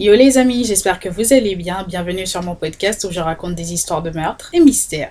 Yo les amis, j'espère que vous allez bien. Bienvenue sur mon podcast où je raconte des histoires de meurtres et mystères.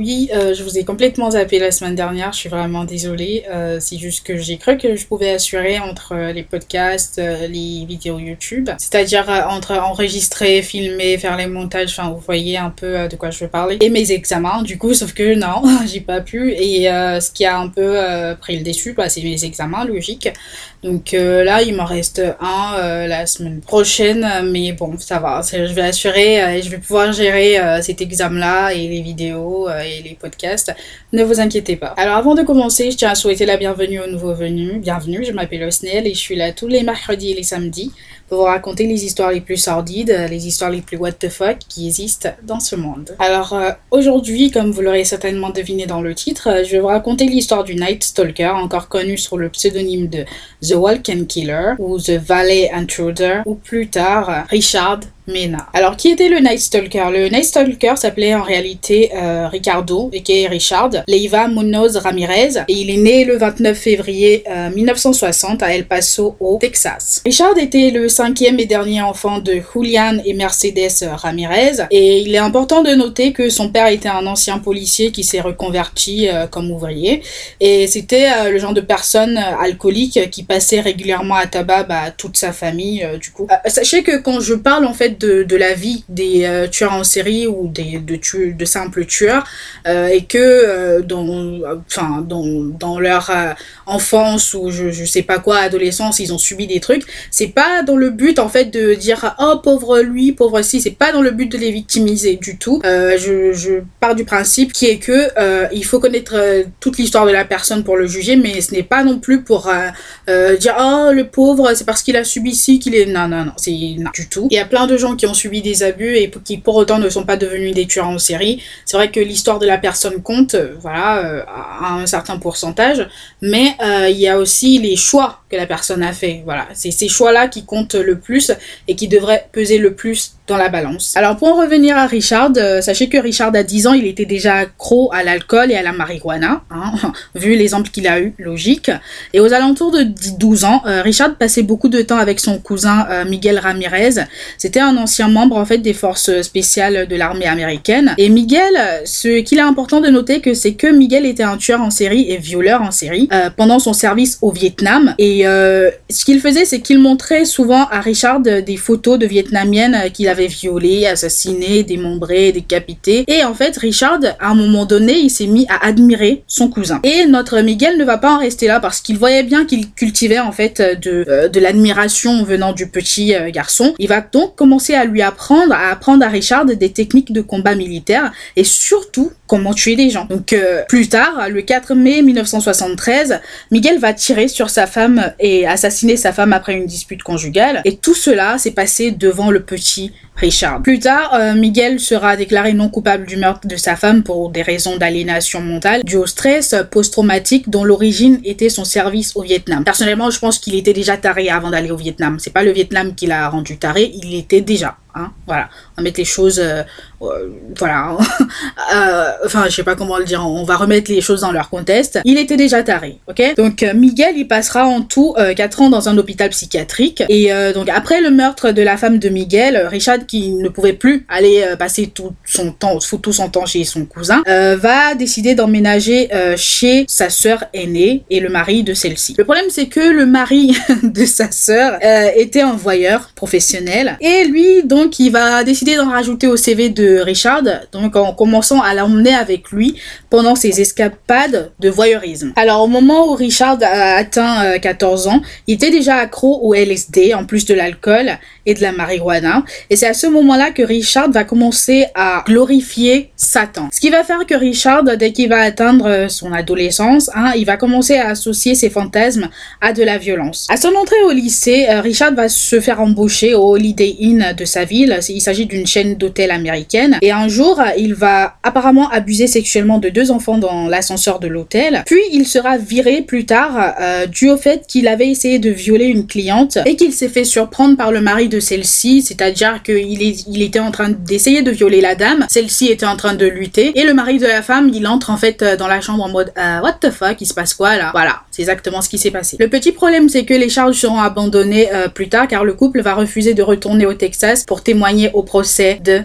Oui, euh, je vous ai complètement zappé la semaine dernière, je suis vraiment désolée. Euh, c'est juste que j'ai cru que je pouvais assurer entre euh, les podcasts, les vidéos YouTube, c'est-à-dire entre enregistrer, filmer, faire les montages, enfin vous voyez un peu de quoi je veux parler, et mes examens du coup, sauf que non, j'ai pas pu. Et ce qui a un peu pris le dessus, c'est mes examens, logique. Donc là, il m'en reste un la semaine prochaine, mais bon, ça va, je vais assurer et je vais pouvoir gérer cet examen-là et les vidéos les podcasts. Ne vous inquiétez pas. Alors avant de commencer, je tiens à souhaiter la bienvenue aux nouveaux venus. Bienvenue, je m'appelle Osnel et je suis là tous les mercredis et les samedis vous raconter les histoires les plus sordides, les histoires les plus what the fuck qui existent dans ce monde. Alors euh, aujourd'hui, comme vous l'aurez certainement deviné dans le titre, euh, je vais vous raconter l'histoire du Night Stalker, encore connu sous le pseudonyme de The Walken Killer ou The Valley Intruder ou plus tard Richard Mena. Alors, qui était le Night Stalker? Le Night Stalker s'appelait en réalité euh, Ricardo, et Richard Leiva Munoz Ramirez, et il est né le 29 février 1960 à El Paso, au Texas. Richard était le cinquième et dernier enfant de Julian et Mercedes Ramirez. Et il est important de noter que son père était un ancien policier qui s'est reconverti euh, comme ouvrier. Et c'était euh, le genre de personne euh, alcoolique qui passait régulièrement à tabac bah, toute sa famille, du coup. sachez que quand je parle en fait de, la vie des tueurs en série ou des, de, de simples tueurs, et que dans, enfin, dans, dans leur enfance ou je, je sais pas quoi, adolescence, ils ont subi des trucs, c'est pas dans le but en fait de dire oh pauvre lui, pauvre si, c'est pas dans le but de les victimiser du tout. Euh, je, je, pars du principe qui est que euh, il faut connaître euh, toute l'histoire de la personne pour le juger, mais ce n'est pas non plus pour dire oh le pauvre c'est parce qu'il a subi ci qu'il est non non non c'est non du tout. Il y a plein de gens qui ont subi des abus et qui pour autant ne sont pas devenus des tueurs en série. C'est vrai que l'histoire de la personne compte, voilà à un certain pourcentage, mais il y a aussi les choix que la personne a fait. Voilà, c'est ces choix là qui comptent le plus et qui devrait peser le plus la balance. Alors pour en revenir à Richard, euh, sachez que Richard à 10 ans, il était déjà accro à l'alcool et à la marijuana, hein, vu l'exemple qu'il a eu, logique. Et aux alentours de 12 ans, euh, Richard passait beaucoup de temps avec son cousin euh, Miguel Ramirez. C'était un ancien membre en fait des forces spéciales de l'armée américaine. Et Miguel, ce qu'il est important de noter que c'est que Miguel était un tueur en série et violeur en série pendant son service au Vietnam. Et ce qu'il faisait, c'est qu'il montrait souvent à Richard des photos de vietnamiennes qu'il avait violées, assassinées, démembrées, décapitées. Et en fait, Richard, à un moment donné, il s'est mis à admirer son cousin. Et notre Miguel ne va pas en rester là parce qu'il voyait bien qu'il cultivait en fait de, euh, de l'admiration venant du petit euh, garçon. Il va donc commencer à lui apprendre, à apprendre à Richard des techniques de combat militaire et surtout comment tuer des gens. Donc euh, plus tard, le 4 mai 1973, Miguel va tirer sur sa femme et assassiner sa femme après une dispute conjugale. Et tout cela s'est passé devant le petit Richard. Plus tard, euh, Miguel sera déclaré non coupable du meurtre de sa femme pour des raisons d'aliénation mentale, dû au stress post-traumatique dont l'origine était son service au Vietnam. Personnellement, je pense qu'il était déjà taré avant d'aller au Vietnam. C'est pas le Vietnam qui l'a rendu taré, il était déjà. Hein, voilà, on mettre les choses, euh, euh, voilà, euh, enfin je sais pas comment le dire, on va remettre les choses dans leur contexte. Il était déjà taré, ok? Donc Miguel, il passera en tout 4 ans dans un hôpital psychiatrique et donc après le meurtre de la femme de Miguel, Richard qui ne pouvait plus aller passer tout son temps, tout son temps chez son cousin, va décider d'emménager chez sa sœur aînée et le mari de celle-ci. Le problème c'est que le mari de sa sœur était un voyeur professionnel et lui donc donc il va décider d'en rajouter au CV de Richard, donc en commençant à l'emmener avec lui pendant ses escapades de voyeurisme. Alors au moment où Richard a atteint 14 euh, ans, il était déjà accro au LSD en plus de l'alcool et de la marijuana. Et c'est à ce moment-là que Richard va commencer à glorifier Satan. Ce qui va faire que Richard, dès qu'il va atteindre euh, son adolescence, hein, il va commencer à associer ses fantasmes à de la violence. À son entrée au lycée, euh, Richard va se faire embaucher au Holiday Inn de sa Il s'agit d'une chaîne d'hôtels américaine. Et un jour, il va apparemment abuser sexuellement de deux enfants dans l'ascenseur de l'hôtel. Puis il sera viré plus tard euh, dû au fait qu'il avait essayé de violer une cliente et qu'il s'est fait surprendre par le mari de celle-ci, c'est-à-dire qu'il était en train d'essayer de violer la dame. Celle-ci était en train de lutter. Et le mari de la femme, il entre en fait dans la chambre en mode euh, What the fuck, il se passe quoi là? Voilà, c'est exactement ce qui s'est passé. Le petit problème, c'est que les charges seront abandonnées euh, plus tard car le couple va refuser de retourner au Texas pour témoigner au procès de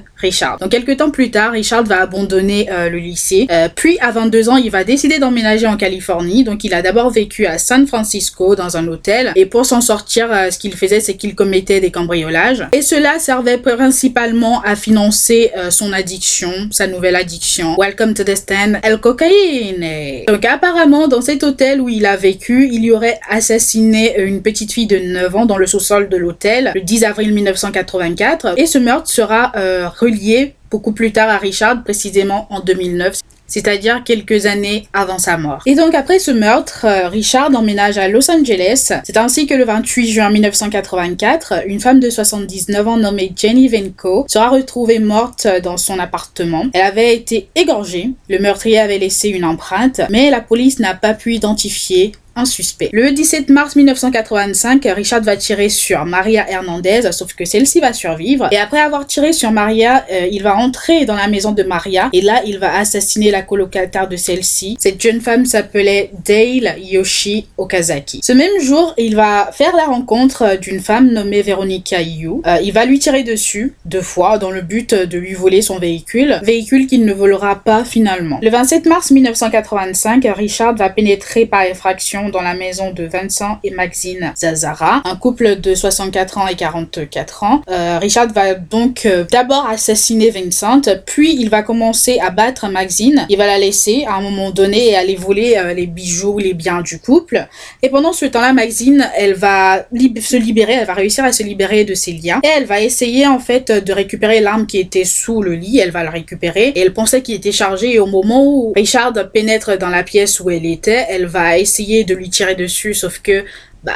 Donc quelques temps plus tard, Richard va abandonner euh, le lycée. puis à 22 ans, il va décider d'emménager en Californie. Donc il a d'abord vécu à San Francisco dans un hôtel. Et pour s'en sortir, ce qu'il faisait, c'est qu'il commettait des cambriolages. Et cela servait principalement à financer son addiction, sa nouvelle addiction. Welcome to the stand, El Cocaine. Donc apparemment, dans cet hôtel où il a vécu, il y aurait assassiné une petite fille de 9 ans dans le sous-sol de l'hôtel le 10 avril 1984. Et ce meurtre sera euh, relié beaucoup plus tard à Richard, précisément en 2009 c'est-à-dire quelques années avant sa mort. Et donc après ce meurtre, euh, Richard emménage à Los Angeles. C'est ainsi que le 28 juin 1984, une femme de 79 ans nommée Jenny Venko sera retrouvée morte dans son appartement. Elle avait été égorgée. Le meurtrier avait laissé une empreinte, mais la police n'a pas pu identifier un suspect. Le 17 mars 1985, Richard va tirer sur Maria Hernandez, sauf que celle-ci va survivre. Et après avoir tiré sur Maria, euh, il va entrer dans la maison de Maria et là, il va assassiner la colocataire de celle-ci. Cette jeune femme s'appelait Dale Yoshi Okazaki. Ce même jour, il va faire la rencontre d'une femme nommée Veronica Yu. Euh, il va lui tirer dessus deux fois dans le but de lui voler son véhicule, véhicule qu'il ne volera pas finalement. Le 27 mars 1985, Richard va pénétrer par effraction dans la maison de Vincent et Maxine Zazara, un couple de 64 ans et 44 ans. Euh, Richard va donc euh, d'abord assassiner Vincent, puis il va commencer à battre Maxine. Il va la laisser à un moment donné et aller voler euh, les bijoux, les biens du couple. Et pendant ce temps-là, Maxine, elle va se libérer, elle va réussir à se libérer de ses liens et elle va essayer en fait de récupérer l'arme qui était sous le lit. Elle va la récupérer et elle pensait qu'il était chargé et au moment où Richard pénètre dans la pièce où elle était, elle va essayer de lui tirer dessus, sauf que bah,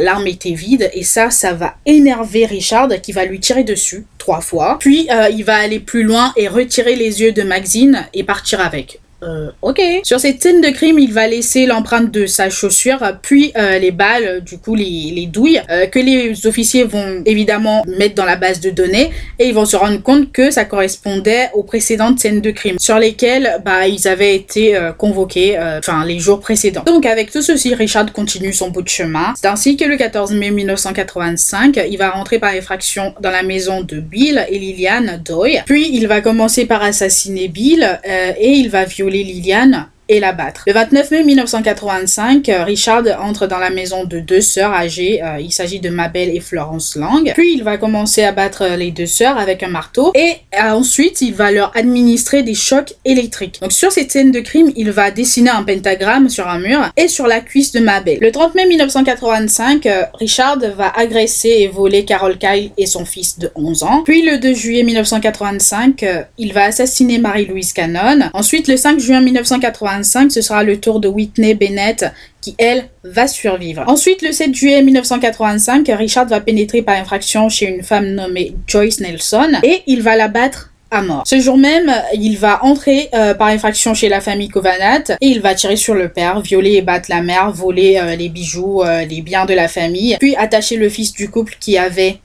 l'arme était vide et ça, ça va énerver Richard qui va lui tirer dessus trois fois. Puis euh, il va aller plus loin et retirer les yeux de Maxine et partir avec. Euh, ok. Sur cette scène de crime, il va laisser l'empreinte de sa chaussure, puis euh, les balles, du coup les, les douilles, euh, que les officiers vont évidemment mettre dans la base de données, et ils vont se rendre compte que ça correspondait aux précédentes scènes de crime, sur lesquelles bah, ils avaient été euh, convoqués, enfin les jours précédents. Donc avec tout ceci, Richard continue son bout de chemin. C'est ainsi que le 14 mai 1985, il va rentrer par effraction dans la maison de Bill et Liliane Doy, puis il va commencer par assassiner Bill, et il va violer Liliane et la battre. Le 29 mai 1985, euh, Richard entre dans la maison de deux sœurs âgées. Euh, il s'agit de Mabel et Florence Lang. Puis il va commencer à battre les deux sœurs avec un marteau et euh, ensuite il va leur administrer des chocs électriques. Donc sur cette scène de crime, il va dessiner un pentagramme sur un mur et sur la cuisse de Mabel. Le 30 mai 1985, Richard va agresser et voler Carol Kyle et son fils de 11 ans. Puis le 2 juillet 1985, il va assassiner Marie-Louise Cannon. Ensuite, le 5 juin 1985, ce sera le tour de Whitney Bennett qui, elle, va survivre. Ensuite, le 7 juillet 1985, Richard va pénétrer par infraction chez une femme nommée Joyce Nelson et il va la battre à mort. Ce jour même, il va entrer euh, par infraction chez la famille Covanat et il va tirer sur le père, violer et battre la mère, voler euh, les bijoux, euh, les biens de la famille, puis attacher le fils du couple qui avait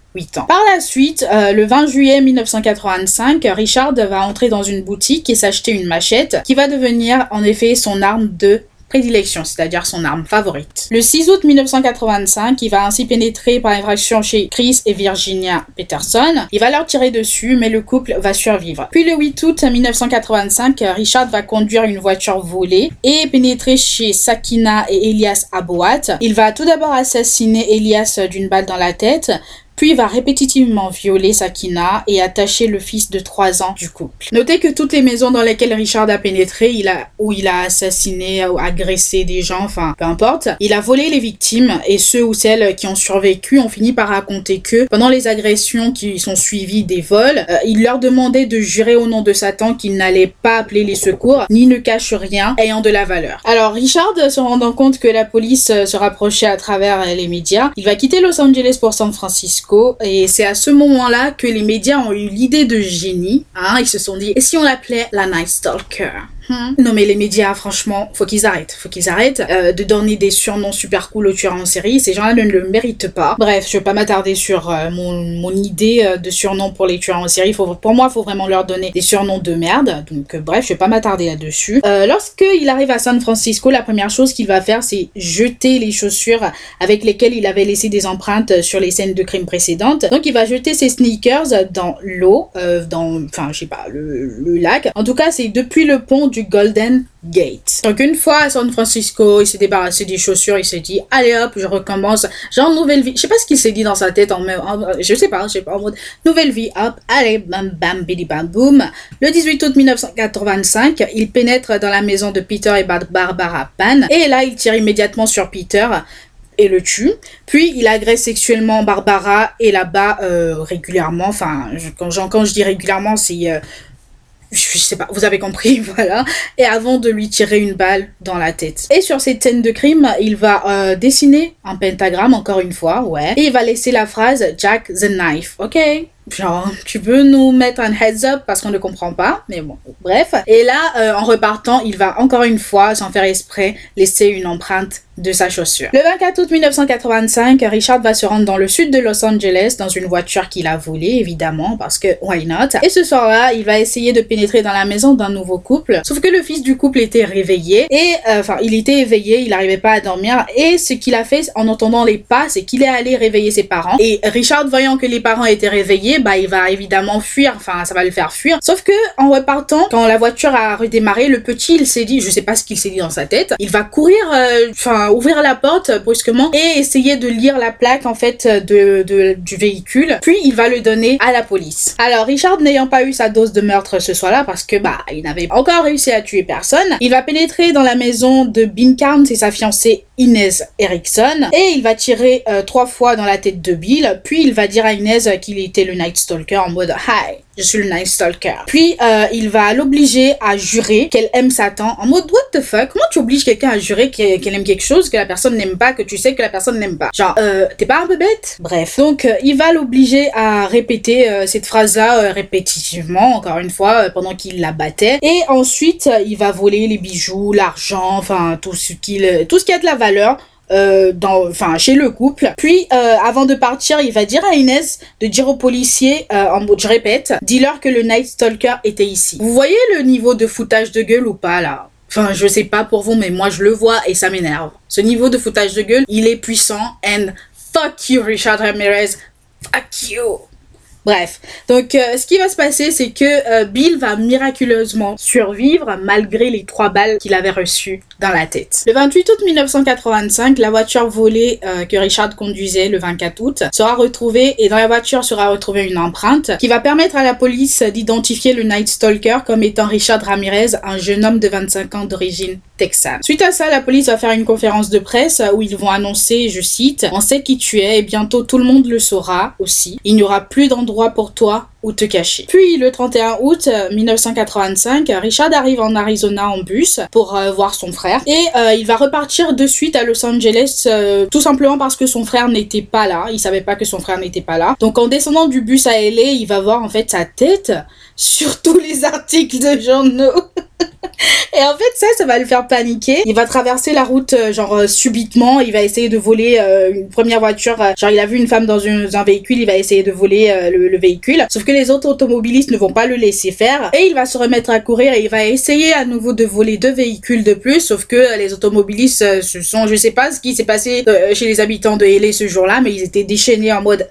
Par la suite, euh, le 20 juillet 1985, Richard va entrer dans une boutique et s'acheter une machette qui va devenir en effet son arme de prédilection, c'est-à-dire son arme favorite. Le 6 août 1985, il va ainsi pénétrer par infraction chez Chris et Virginia Peterson. Il va leur tirer dessus, mais le couple va survivre. Puis le 8 août 1985, Richard va conduire une voiture volée et pénétrer chez Sakina et Elias Abouat. Il va tout d'abord assassiner Elias d'une balle dans la tête, puis va répétitivement violer Sakina et attacher le fils de 3 ans du couple. Notez que toutes les maisons dans lesquelles Richard a pénétré, il a, où il a assassiné ou agressé des gens, enfin peu importe, il a volé les victimes et ceux ou celles qui ont survécu ont fini par raconter que pendant les agressions qui sont suivies des vols, euh, il leur demandait de jurer au nom de Satan qu'ils n'allaient pas appeler les secours ni ne cache rien ayant de la valeur. Alors Richard, se rendant compte que la police euh, se rapprochait à travers les médias, il va quitter Los Angeles pour San Francisco et c'est à ce moment-là que les médias ont eu l'idée de génie. Hein, ils se sont dit, et si on l'appelait la Night Stalker? Hmm. Non mais les médias, franchement, faut qu'ils arrêtent. Faut qu'ils arrêtent euh, de donner des surnoms super cool aux tueurs en série. Ces gens-là ne le méritent pas. Bref, je vais pas m'attarder sur euh, mon, mon, idée euh, de surnom pour les tueurs en série. Faut, pour moi, faut vraiment leur donner des surnoms de merde. Donc bref, je vais pas m'attarder là-dessus. Lorsqu'il arrive à San Francisco, la première chose qu'il va faire, c'est jeter les chaussures avec lesquelles il avait laissé des empreintes sur les scènes de crime précédentes. Donc il va jeter ses sneakers dans l'eau, dans, enfin, je sais pas, le, le lac. En tout cas, c'est depuis le pont du Golden Gate. Donc une fois à San Francisco, il s'est débarrassé des chaussures, il s'est dit allez hop, je recommence, genre nouvelle vie. Je sais pas ce qu'il s'est dit dans sa tête en même, je sais pas, je sais pas en mode nouvelle vie, hop, allez bam bam bidi bam boum. Le 18 août 1985, il pénètre dans la maison de Peter et Barbara Pan et là il tire immédiatement sur Peter et le tue. Puis il agresse sexuellement Barbara et là-bas euh, régulièrement. Enfin, quand, quand, je dis régulièrement, c'est euh, je sais pas, vous avez compris, voilà. Et avant de lui tirer une balle dans la tête. Et sur cette scène de crime, il va euh, dessiner un pentagramme, encore une fois, ouais. Et il va laisser la phrase Jack the Knife, ok? Genre, tu peux nous mettre un heads up parce qu'on ne comprend pas, mais bon, bref. Et là, euh, en repartant, il va encore une fois, sans faire esprit, laisser une empreinte de sa chaussure. Le 24 août 1985, Richard va se rendre dans le sud de Los Angeles dans une voiture qu'il a volée, évidemment, parce que why not? Et ce soir-là, il va essayer de pénétrer dans la maison d'un nouveau couple. Sauf que le fils du couple était réveillé et, euh, enfin, il était éveillé, il n'arrivait pas à dormir. Et ce qu'il a fait en entendant les pas, c'est qu'il est allé réveiller ses parents. Et Richard, voyant que les parents étaient réveillés, bah, il va évidemment fuir. Enfin, ça va le faire fuir. Sauf que, en repartant, quand la voiture a redémarré, le petit, il s'est dit, je sais pas ce qu'il s'est dit dans sa tête, il va courir, euh, enfin, ouvrir la porte brusquement et essayer de lire la plaque en fait de, du véhicule. Puis il va le donner à la police. Alors Richard n'ayant pas eu sa dose de meurtre ce soir-là parce que bah il n'avait encore réussi à tuer personne, il va pénétrer dans la maison de Binkarn, c'est sa fiancée Inez Erickson et il va tirer euh, trois fois dans la tête de Bill. Puis il va dire à Inez qu'il était le Night Stalker en mode Hi, je suis le Night Stalker. Puis euh, il va l'obliger à jurer qu'elle aime Satan en mode What the fuck? Comment tu obliges quelqu'un à jurer qu'elle aime quelque chose que la personne n'aime pas, que tu sais que la personne n'aime pas? Genre, euh, t'es pas un peu bête? Bref, donc euh, il va l'obliger à répéter euh, cette phrase-là répétitivement, encore une fois, pendant qu'il la battait. Et ensuite, il va voler les bijoux, l'argent, enfin tout ce qu'il, tout ce qui a de la valeur euh, dans, enfin, chez le couple. Puis, euh, avant de partir, il va dire à Inès de dire aux policiers, euh, en mode, je répète, dis-leur que le Night Stalker était ici. Vous voyez le niveau de foutage de gueule ou pas, là? Enfin, je sais pas pour vous, mais moi, je le vois et ça m'énerve. Ce niveau de foutage de gueule, il est puissant and fuck you, Richard Ramirez. Fuck you. Bref, donc ce qui va se passer, c'est que Bill va miraculeusement survivre malgré les trois balles qu'il avait reçues dans la tête. Le 28 août 1985, la voiture volée euh, que Richard conduisait le 24 août sera retrouvée et dans la voiture sera retrouvée une empreinte qui va permettre à la police d'identifier le Night Stalker comme étant Richard Ramirez, un jeune homme de 25 ans d'origine texane. Suite à ça, la police va faire une conférence de presse où ils vont annoncer, je cite, on sait qui tu es et bientôt tout le monde le saura aussi. Il n'y aura plus d'endroit pour toi ou te cacher. Puis le 31 août 1985, euh, Richard arrive en Arizona en bus pour euh, voir son frère et euh, il va repartir de suite à Los Angeles tout simplement parce que son frère n'était pas là. Il savait pas que son frère n'était pas là. Donc en descendant du bus à LA, il va voir en fait sa tête sur tous les articles de journaux. Et en fait, ça, ça va le faire paniquer. Il va traverser la route, euh, genre, euh, subitement. Il va essayer de voler euh, une première voiture. genre, il a vu une femme dans, un véhicule, il va essayer de voler le, véhicule. Sauf que les autres automobilistes ne vont pas le laisser faire. Et il va se remettre à courir et il va essayer à nouveau de voler deux véhicules de plus. Sauf que les automobilistes se sont, je sais pas ce qui s'est passé chez les habitants de LA ce jour-là, mais ils étaient déchaînés en mode,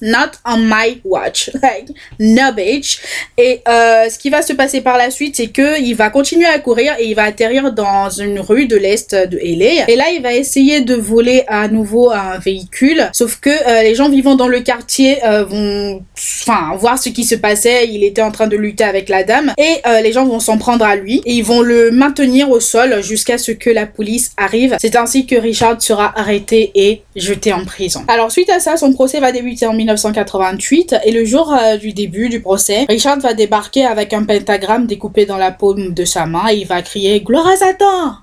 not on my watch. Like, no bitch. Et ce qui va se passer par la suite, c'est que il va continuer à courir et il va atterrir dans une rue de l'est de LA. Et là, il va essayer de voler à nouveau un véhicule. Sauf que euh, les gens vivant dans le quartier euh, vont, enfin, voir ce qui se passait. Il était en train de lutter avec la dame et euh, les gens vont s'en prendre à lui et ils vont le maintenir au sol jusqu'à ce que la police arrive. C'est ainsi que Richard sera arrêté et jeté en prison. Alors suite à ça, son procès va débuter en 1988 et le jour du début du procès, Richard va débarquer avec un pentagramme découpé dans la paume de sa main il va crier gloire Satan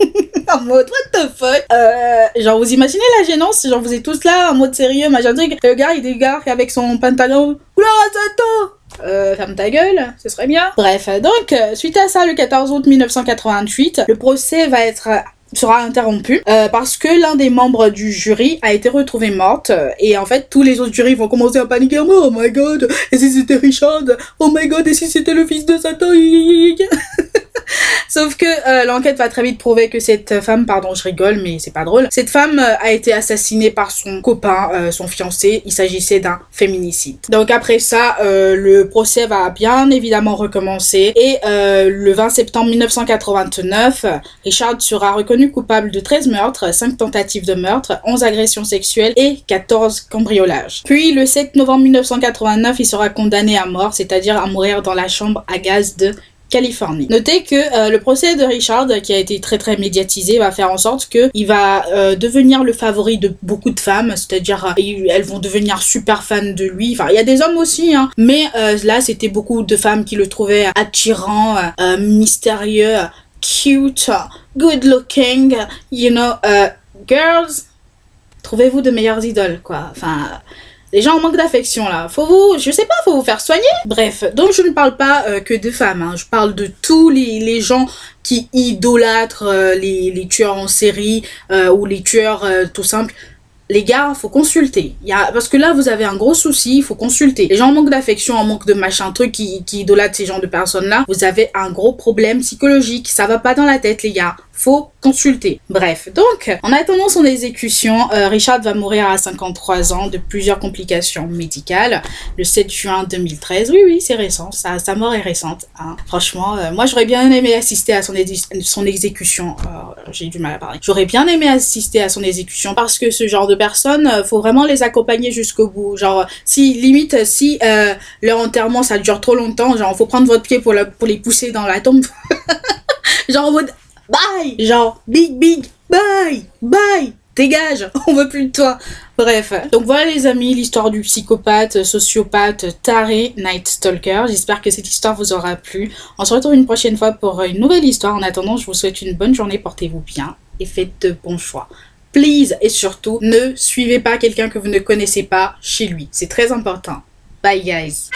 en mode what the fuck? Euh, genre vous imaginez la gênance genre vous êtes tous là en mode sérieux machin truc. Le gars il dégarde avec son pantalon gloire Satan euh, ferme ta gueule, ce serait bien. Bref, donc, euh, suite à ça, le 14 août 1988, le procès va être sera interrompu parce que l'un des membres du jury a été retrouvé morte et en fait tous les autres jurys vont commencer à paniquer oh my god et si c'était Richard? Oh my god et si c'était le fils de Satan? Sauf que euh, l'enquête va très vite prouver que cette femme, pardon, je rigole, mais c'est pas drôle. Cette femme euh, a été assassinée par son copain, euh, son fiancé. Il s'agissait d'un féminicide. Donc après ça, le procès va bien évidemment recommencer. Et le 20 septembre 1989, Richard sera reconnu coupable de 13 meurtres, 5 tentatives de meurtre, 11 agressions sexuelles et 14 cambriolages. Puis le 7 novembre 1989, il sera condamné à mort, c'est-à-dire à mourir dans la chambre à gaz de Californie. Notez que euh, le procès de Richard, qui a été très très médiatisé, va faire en sorte que il va euh, devenir le favori de beaucoup de femmes, c'est-à-dire euh, elles vont devenir super fans de lui. Enfin, il y a des hommes aussi, hein. mais là c'était beaucoup de femmes qui le trouvaient attirant, mystérieux, cute, good looking, you know, girls. Trouvez-vous de meilleures idoles, quoi. Enfin, les gens manquent d'affection là. Faut vous, je sais pas, faut vous faire soigner. Bref, donc je ne parle pas euh, que de femmes, hein. je parle de tous les, les gens qui idolâtrent euh, les, les, tueurs en série euh, ou les tueurs tout simples les gars, faut consulter. Y a, parce que là, vous avez un gros souci, il faut consulter. Les gens manquent d'affection, en manque de machin truc qui, qui idolâtrent ces gens de personnes-là. Vous avez un gros problème psychologique. Ça va pas dans la tête, les gars faut consulter. Bref, donc, en attendant son exécution, euh, Richard va mourir à 53 ans de plusieurs complications médicales le 7 juin 2013. Oui, oui, c'est récent, sa, mort est récente. Hein. Franchement, euh, moi j'aurais bien aimé assister à son, exécution. Euh, j'ai du mal à parler. J'aurais bien aimé assister à son exécution parce que ce genre de personnes, faut vraiment les accompagner jusqu'au bout. Genre, si limite, si leur enterrement ça dure trop longtemps, genre, faut prendre votre pied pour, pour les pousser dans la tombe. genre en mode bye Genre, big, big, bye, bye Dégage, on veut plus de toi. Bref, donc voilà les amis, l'histoire du psychopathe, sociopathe, taré, Night Stalker. J'espère que cette histoire vous aura plu. On se retrouve une prochaine fois pour une nouvelle histoire. En attendant, je vous souhaite une bonne journée, portez-vous bien et faites de bons choix. Please et surtout, ne suivez pas quelqu'un que vous ne connaissez pas chez lui. C'est très important. Bye guys